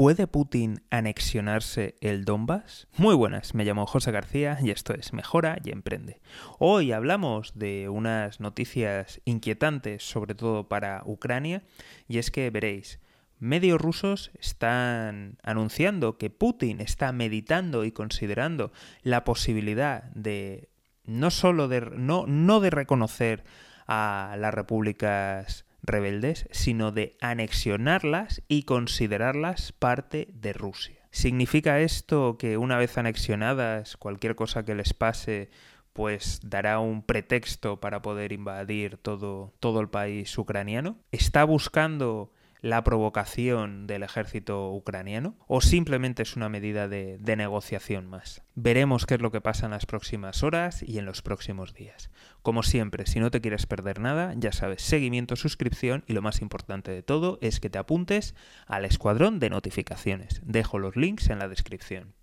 ¿Puede Putin anexionarse el Donbass? Muy buenas, me llamo José García y esto es Mejora y Emprende. Hoy hablamos de unas noticias inquietantes, sobre todo para Ucrania, y es que veréis, medios rusos están anunciando que Putin está meditando y considerando la posibilidad de no solo de no, no de reconocer a las repúblicas rebeldes, sino de anexionarlas y considerarlas parte de Rusia. ¿Significa esto que una vez anexionadas, cualquier cosa que les pase, pues dará un pretexto para poder invadir todo, todo el país ucraniano? ¿Está buscando la provocación del ejército ucraniano o simplemente es una medida de, negociación más. Veremos qué es lo que pasa en las próximas horas y en los próximos días. Como siempre, si no te quieres perder nada, ya sabes, seguimiento, suscripción y lo más importante de todo es que te apuntes al escuadrón de notificaciones. Dejo los links en la descripción.